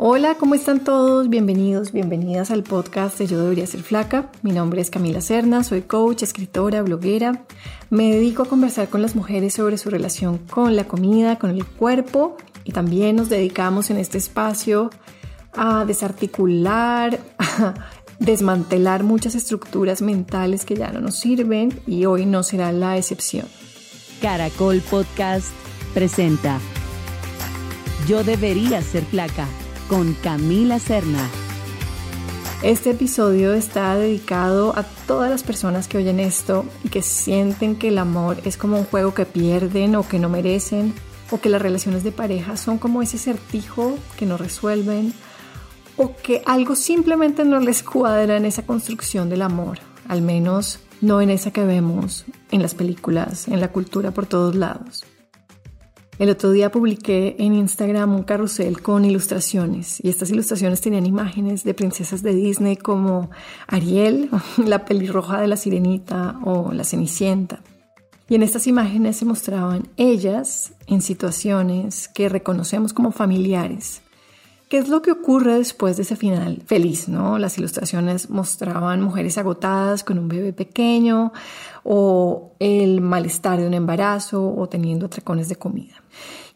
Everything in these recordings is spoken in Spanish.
Hola, ¿cómo están todos? Bienvenidos, bienvenidas al podcast de Yo Debería Ser Flaca. Mi nombre es Camila Serna, soy coach, escritora, bloguera. Me dedico a conversar con las mujeres sobre su relación con la comida, con el cuerpo y también nos dedicamos en este espacio a desarticular, a desmantelar muchas estructuras mentales que ya no nos sirven y hoy no será la excepción. Caracol Podcast presenta Yo Debería Ser Flaca con Camila Serna. Este episodio está dedicado a todas las personas que oyen esto y que sienten que el amor es como un juego que pierden o que no merecen, o que las relaciones de pareja son como ese certijo que no resuelven, o que algo simplemente no les cuadra en esa construcción del amor, al menos no en esa que vemos en las películas, en la cultura por todos lados. El otro día publiqué en Instagram un carrusel con ilustraciones y estas ilustraciones tenían imágenes de princesas de Disney como Ariel, la pelirroja de la sirenita o la cenicienta. Y en estas imágenes se mostraban ellas en situaciones que reconocemos como familiares, ¿Qué es lo que ocurre después de ese final feliz? ¿no? Las ilustraciones mostraban mujeres agotadas con un bebé pequeño o el malestar de un embarazo o teniendo atracones de comida.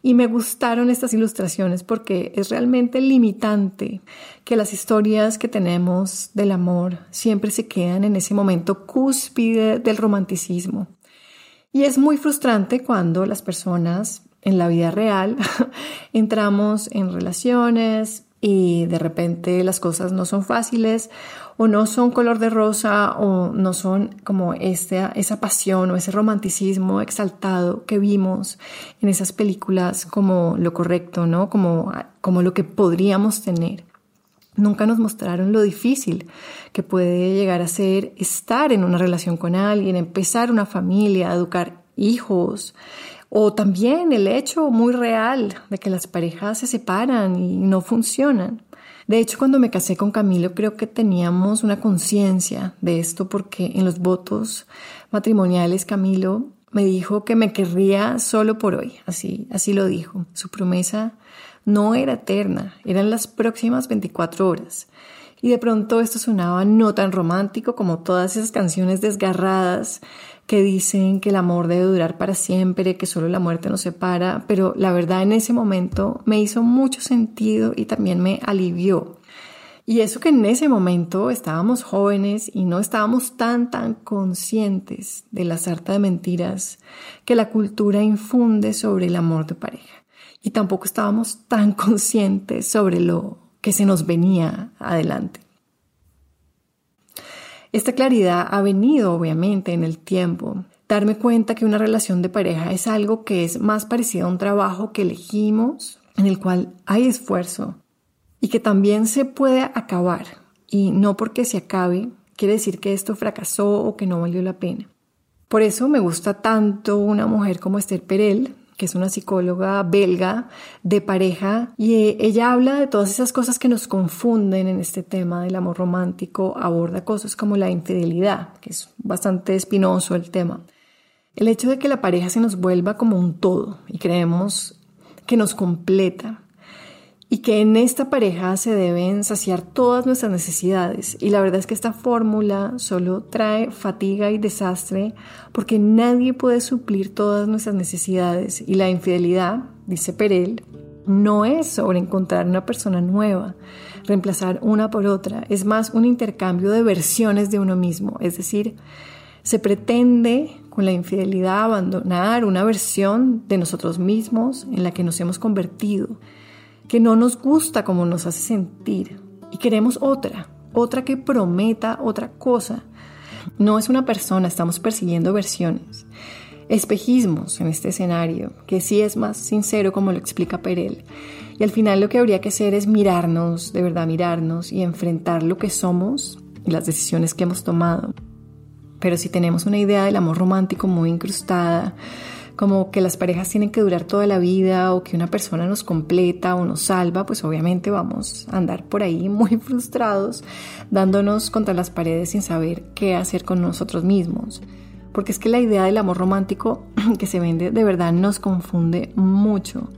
Y me gustaron estas ilustraciones porque es realmente limitante que las historias que tenemos del amor siempre se quedan en ese momento cúspide del romanticismo. Y es muy frustrante cuando las personas en la vida real entramos en relaciones y de repente las cosas no son fáciles o no son color de rosa o no son como esta, esa pasión o ese romanticismo exaltado que vimos en esas películas como lo correcto, ¿no? Como, como lo que podríamos tener. Nunca nos mostraron lo difícil que puede llegar a ser estar en una relación con alguien, empezar una familia, educar hijos, o también el hecho muy real de que las parejas se separan y no funcionan. De hecho, cuando me casé con Camilo, creo que teníamos una conciencia de esto porque en los votos matrimoniales Camilo me dijo que me querría solo por hoy, así, así lo dijo. Su promesa no era eterna, eran las próximas 24 horas. Y de pronto esto sonaba no tan romántico como todas esas canciones desgarradas que dicen que el amor debe durar para siempre, que solo la muerte nos separa, pero la verdad en ese momento me hizo mucho sentido y también me alivió. Y eso que en ese momento estábamos jóvenes y no estábamos tan, tan conscientes de la sarta de mentiras que la cultura infunde sobre el amor de pareja. Y tampoco estábamos tan conscientes sobre lo que se nos venía adelante. Esta claridad ha venido obviamente en el tiempo. Darme cuenta que una relación de pareja es algo que es más parecido a un trabajo que elegimos, en el cual hay esfuerzo y que también se puede acabar. Y no porque se acabe quiere decir que esto fracasó o que no valió la pena. Por eso me gusta tanto una mujer como Esther Perel, que es una psicóloga belga de pareja, y eh, ella habla de todas esas cosas que nos confunden en este tema del amor romántico, aborda cosas como la infidelidad, que es bastante espinoso el tema. El hecho de que la pareja se nos vuelva como un todo y creemos que nos completa, y que en esta pareja se deben saciar todas nuestras necesidades. Y la verdad es que esta fórmula solo trae fatiga y desastre porque nadie puede suplir todas nuestras necesidades. Y la infidelidad, dice Perel, no es sobre encontrar una persona nueva, reemplazar una por otra, es más un intercambio de versiones de uno mismo, es decir, se pretende con la infidelidad abandonar una versión de nosotros mismos en la que nos hemos convertido que no nos gusta como nos hace sentir y queremos otra, otra que prometa otra cosa. No es una persona, estamos persiguiendo versiones, espejismos en este escenario, que sí es más sincero como lo explica Perel. Y al final lo que habría que hacer es mirarnos, de verdad mirarnos y enfrentar lo que somos y las decisiones que hemos tomado. Pero si tenemos una idea del amor romántico muy incrustada, como que las parejas tienen que durar toda la vida o que una persona nos completa o nos salva, pues obviamente vamos a andar por ahí muy frustrados, dándonos contra las paredes sin saber qué hacer con nosotros mismos. Porque es que la idea del amor romántico que se vende de verdad nos confunde mucho.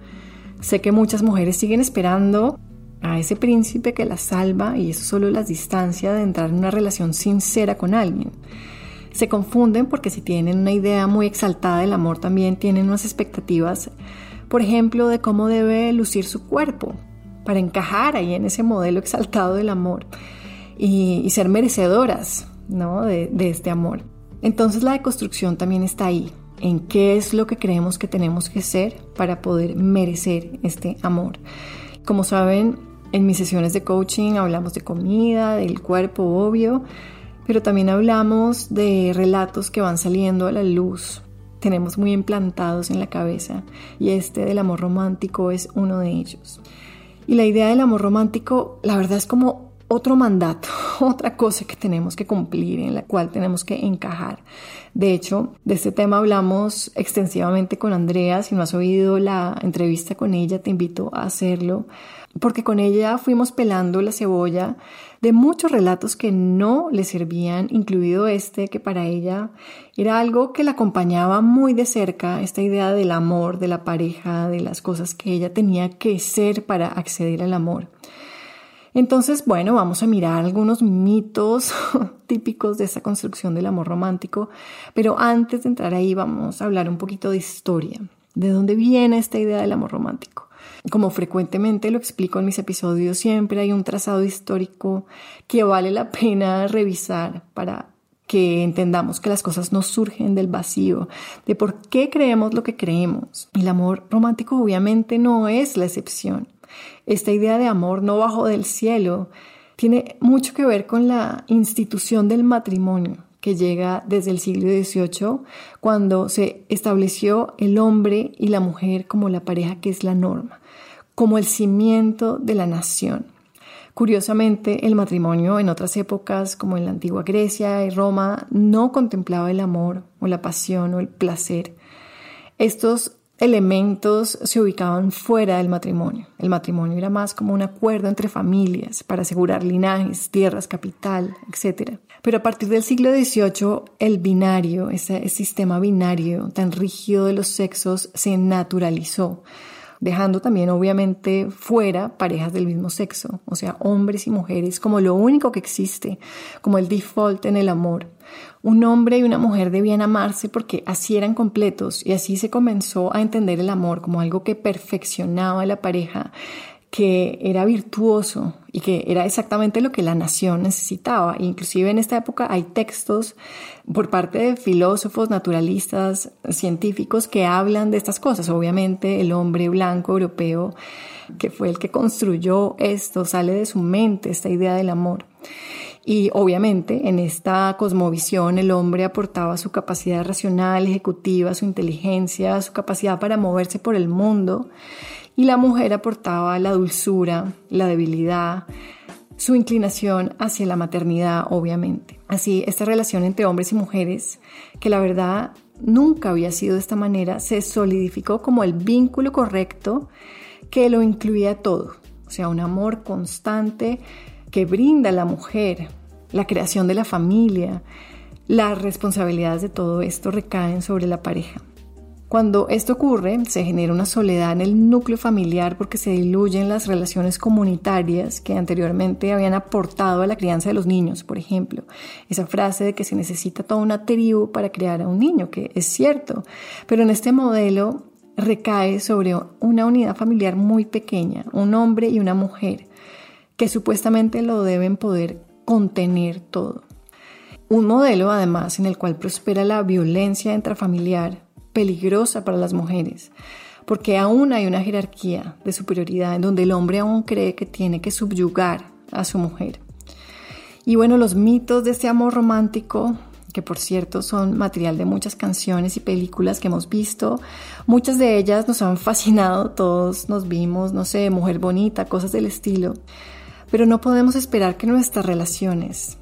Sé que muchas mujeres siguen esperando a ese príncipe que la salva y eso solo las distancia de entrar en una relación sincera con alguien. Se confunden porque si tienen una idea muy exaltada del amor también tienen unas expectativas, por ejemplo, de cómo debe lucir su cuerpo para encajar ahí en ese modelo exaltado del amor y, ser merecedoras ¿no? de, de este amor. Entonces la deconstrucción también está ahí, en qué es lo que creemos que tenemos que ser para poder merecer este amor. Como saben, en mis sesiones de coaching hablamos de comida, del cuerpo, obvio, pero también hablamos de relatos que van saliendo a la luz. Tenemos muy implantados en la cabeza y este del amor romántico es uno de ellos. Y la idea del amor romántico, la verdad es como otro mandato, otra cosa que tenemos que cumplir, en la cual tenemos que encajar. De hecho, de este tema hablamos extensivamente con Andrea. Si no has oído la entrevista con ella, te invito a hacerlo, porque con ella fuimos pelando la cebolla de muchos relatos que no le servían, incluido este, que para ella era algo que la acompañaba muy de cerca, esta idea del amor, de la pareja, de las cosas que ella tenía que ser para acceder al amor. Entonces, bueno, vamos a mirar algunos mitos típicos de esa construcción del amor romántico, pero antes de entrar ahí vamos a hablar un poquito de historia, de dónde viene esta idea del amor romántico. Como frecuentemente lo explico en mis episodios, siempre hay un trazado histórico que vale la pena revisar para que entendamos que las cosas no surgen del vacío, de por qué creemos lo que creemos. El amor romántico obviamente no es la excepción. Esta idea de amor no bajo del cielo tiene mucho que ver con la institución del matrimonio que llega desde el siglo XVIII, cuando se estableció el hombre y la mujer como la pareja que es la norma, como el cimiento de la nación. Curiosamente, el matrimonio en otras épocas, como en la antigua Grecia y Roma, no contemplaba el amor o la pasión o el placer. Estos elementos se ubicaban fuera del matrimonio. El matrimonio era más como un acuerdo entre familias para asegurar linajes, tierras, capital, etc. Pero a partir del siglo XVIII, el binario, ese sistema binario tan rígido de los sexos, se naturalizó dejando también obviamente fuera parejas del mismo sexo, o sea, hombres y mujeres como lo único que existe, como el default en el amor. Un hombre y una mujer debían amarse porque así eran completos y así se comenzó a entender el amor como algo que perfeccionaba a la pareja que era virtuoso y que era exactamente lo que la nación necesitaba. Inclusive en esta época hay textos por parte de filósofos, naturalistas, científicos que hablan de estas cosas. Obviamente el hombre blanco europeo, que fue el que construyó esto, sale de su mente esta idea del amor. Y obviamente en esta cosmovisión el hombre aportaba su capacidad racional, ejecutiva, su inteligencia, su capacidad para moverse por el mundo y la mujer aportaba la dulzura, la debilidad, su inclinación hacia la maternidad, obviamente. Así, esta relación entre hombres y mujeres, que la verdad nunca había sido de esta manera, se solidificó como el vínculo correcto que lo incluía todo, o sea, un amor constante que brinda la mujer, la creación de la familia, las responsabilidades de todo esto recaen sobre la pareja. Cuando esto ocurre, se genera una soledad en el núcleo familiar porque se diluyen las relaciones comunitarias que anteriormente habían aportado a la crianza de los niños, por ejemplo. Esa frase de que se necesita toda una tribu para crear a un niño, que es cierto, pero en este modelo recae sobre una unidad familiar muy pequeña, un hombre y una mujer, que supuestamente lo deben poder contener todo. Un modelo, además, en el cual prospera la violencia intrafamiliar, peligrosa para las mujeres, porque aún hay una jerarquía de superioridad en donde el hombre aún cree que tiene que subyugar a su mujer. Y bueno, los mitos de este amor romántico, que por cierto son material de muchas canciones y películas que hemos visto, muchas de ellas nos han fascinado, todos nos vimos, no sé, mujer bonita, cosas del estilo, pero no podemos esperar que nuestras relaciones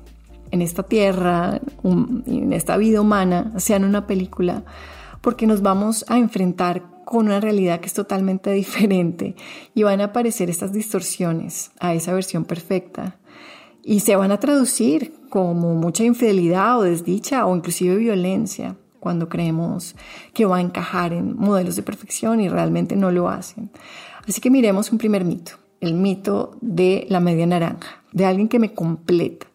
en esta tierra, en esta vida humana, sean una película porque nos vamos a enfrentar con una realidad que es totalmente diferente y van a aparecer estas distorsiones a esa versión perfecta y se van a traducir como mucha infidelidad o desdicha o inclusive violencia cuando creemos que va a encajar en modelos de perfección y realmente no lo hacen. Así que miremos un primer mito. el mito de la media naranja, de alguien que me completa.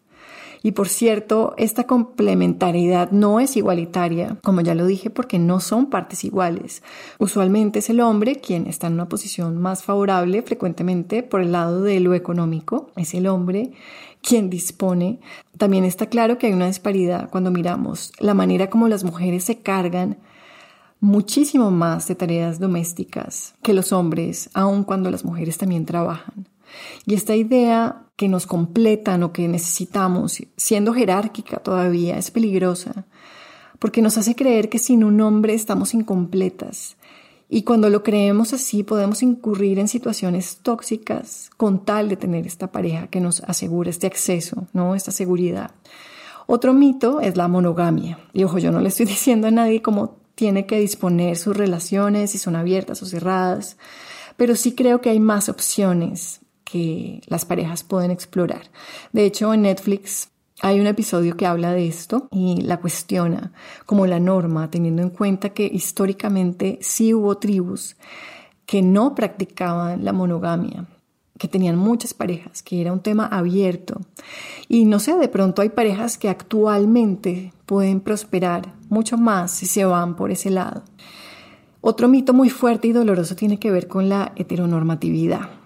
Y por cierto, esta complementariedad no es igualitaria, como ya lo dije, porque no son partes iguales. Usualmente es el hombre quien está en una posición más favorable, frecuentemente por el lado de lo económico. Es el hombre quien dispone. También está claro que hay una disparidad cuando miramos la manera como las mujeres se cargan muchísimo más de tareas domésticas que los hombres, aun cuando las mujeres también trabajan. Y esta idea que nos completan o que necesitamos, siendo jerárquica todavía, es peligrosa, porque nos hace creer que sin un hombre estamos incompletas. Y cuando lo creemos así, podemos incurrir en situaciones tóxicas con tal de tener esta pareja que nos asegura este acceso, ¿no? Esta seguridad. Otro mito es la monogamia. Y ojo, yo no le estoy diciendo a nadie cómo tiene que disponer sus relaciones, si son abiertas o cerradas, pero sí creo que hay más opciones que las parejas pueden explorar. De hecho, en Netflix hay un episodio que habla de esto y la cuestiona como la norma, teniendo en cuenta que históricamente sí hubo tribus que no practicaban la monogamia, que tenían muchas parejas, que era un tema abierto. Y no sé, de pronto hay parejas que actualmente pueden prosperar mucho más si se van por ese lado. Otro mito muy fuerte y doloroso tiene que ver con la heteronormatividad.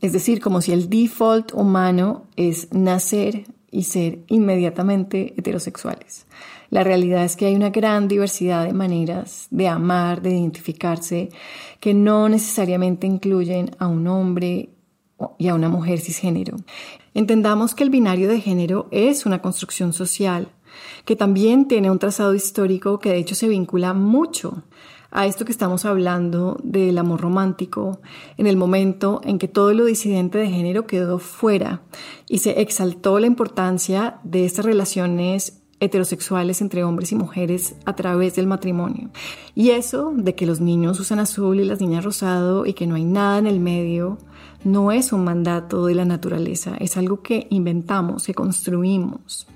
Es decir, como si el default humano es nacer y ser inmediatamente heterosexuales. La realidad es que hay una gran diversidad de maneras de amar, de identificarse, que no necesariamente incluyen a un hombre y a una mujer cisgénero. Entendamos que el binario de género es una construcción social, que también tiene un trazado histórico que de hecho se vincula mucho a esto que estamos hablando del amor romántico, en el momento en que todo lo disidente de género quedó fuera y se exaltó la importancia de estas relaciones heterosexuales entre hombres y mujeres a través del matrimonio. Y eso de que los niños usan azul y las niñas rosado y que no hay nada en el medio, no es un mandato de la naturaleza, es algo que inventamos, que construimos.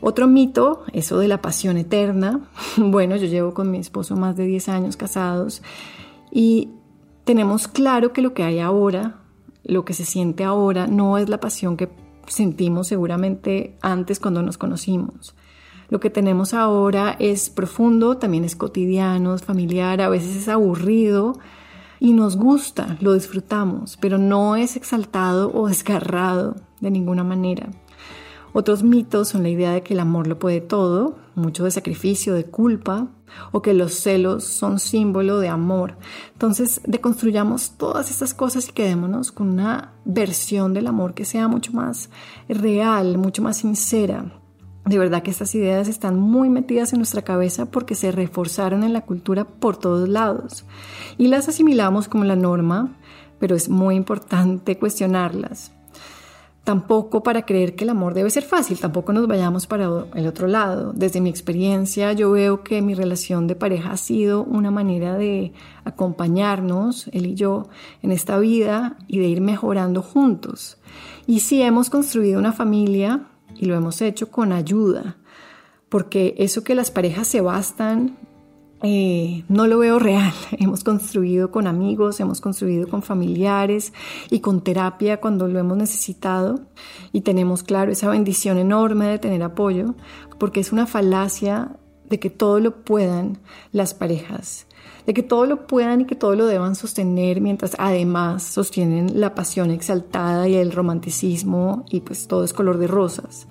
Otro mito, eso de la pasión eterna. Bueno, yo llevo con mi esposo más de 10 años casados y tenemos claro que lo que hay ahora, lo que se siente ahora, no es la pasión que sentimos seguramente antes cuando nos conocimos. Lo que tenemos ahora es profundo, también es cotidiano, es familiar, a veces es aburrido y nos gusta, lo disfrutamos, pero no es exaltado o desgarrado de ninguna manera. Otros mitos son la idea de que el amor lo puede todo, mucho de sacrificio, de culpa, o que los celos son símbolo de amor. Entonces, deconstruyamos todas estas cosas y quedémonos con una versión del amor que sea mucho más real, mucho más sincera. De verdad que estas ideas están muy metidas en nuestra cabeza porque se reforzaron en la cultura por todos lados y las asimilamos como la norma, pero es muy importante cuestionarlas tampoco para creer que el amor debe ser fácil, tampoco nos vayamos para el otro lado. Desde mi experiencia yo veo que mi relación de pareja ha sido una manera de acompañarnos, él y yo, en esta vida y de ir mejorando juntos. Y sí hemos construido una familia y lo hemos hecho con ayuda, porque eso que las parejas se bastan eh, no lo veo real. Hemos construido con amigos, hemos construido con familiares y con terapia cuando lo hemos necesitado y tenemos claro esa bendición enorme de tener apoyo, porque es una falacia de que todo lo puedan las parejas, de que todo lo puedan y que todo lo deban sostener mientras además sostienen la pasión exaltada y el romanticismo y pues todo es color de rosas.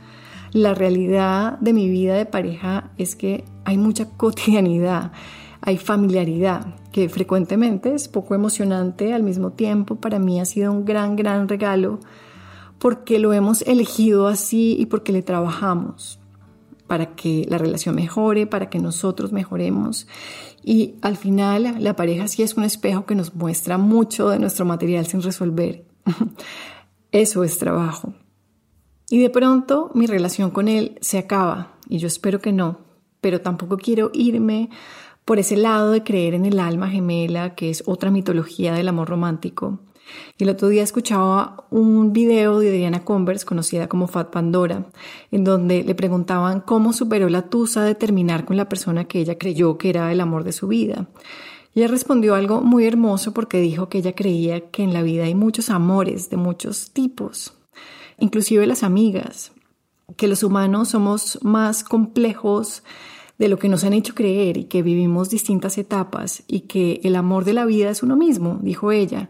La realidad de mi vida de pareja es que hay mucha cotidianidad, hay familiaridad, que frecuentemente es poco emocionante, al mismo tiempo para mí ha sido un gran, gran regalo porque lo hemos elegido así y porque le trabajamos para que la relación mejore, para que nosotros mejoremos. Y al final la pareja sí es un espejo que nos muestra mucho de nuestro material sin resolver. Eso es trabajo. Y de pronto mi relación con él se acaba, y yo espero que no, pero tampoco quiero irme por ese lado de creer en el alma gemela, que es otra mitología del amor romántico. El otro día escuchaba un video de Diana Converse, conocida como Fat Pandora, en donde le preguntaban cómo superó la tusa de terminar con la persona que ella creyó que era el amor de su vida. Ella respondió algo muy hermoso porque dijo que ella creía que en la vida hay muchos amores de muchos tipos, inclusive las amigas, que los humanos somos más complejos de lo que nos han hecho creer y que vivimos distintas etapas y que el amor de la vida es uno mismo, dijo ella.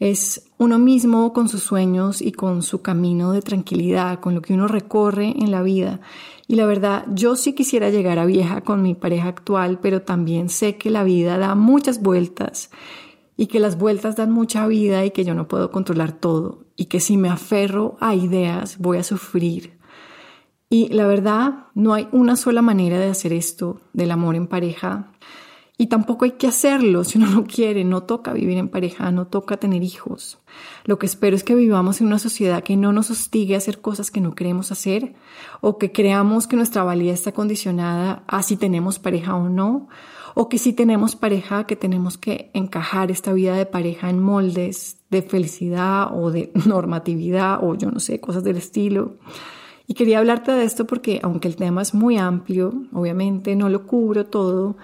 Es uno mismo con sus sueños y con su camino de tranquilidad, con lo que uno recorre en la vida. Y la verdad, yo sí quisiera llegar a vieja con mi pareja actual, pero también sé que la vida da muchas vueltas y que las vueltas dan mucha vida y que yo no puedo controlar todo y que si me aferro a ideas voy a sufrir. Y la verdad, no hay una sola manera de hacer esto del amor en pareja y tampoco hay que hacerlo si uno no quiere, no toca vivir en pareja, no toca tener hijos. Lo que espero es que vivamos en una sociedad que no nos hostigue a hacer cosas que no queremos hacer o que creamos que nuestra valía está condicionada a si tenemos pareja o no, o que si tenemos pareja que tenemos que encajar esta vida de pareja en moldes de felicidad o de normatividad o yo no sé, cosas del estilo. Y quería hablarte de esto porque aunque el tema es muy amplio, obviamente no lo cubro todo,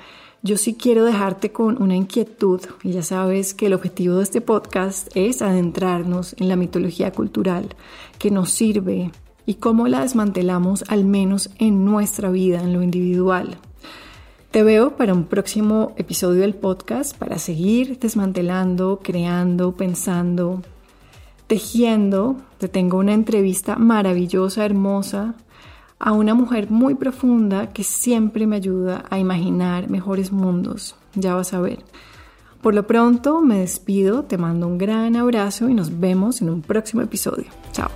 yo sí quiero dejarte con una inquietud y ya sabes que el objetivo de este podcast es adentrarnos en la mitología cultural que nos sirve y cómo la desmantelamos al menos en nuestra vida, en lo individual. Te veo para un próximo episodio del podcast para seguir desmantelando, creando, pensando, tejiendo. Te tengo una entrevista maravillosa, hermosa, a una mujer muy profunda que siempre me ayuda a imaginar mejores mundos. Ya vas a ver. Por lo pronto me despido, te mando un gran abrazo y nos vemos en un próximo episodio. Chao.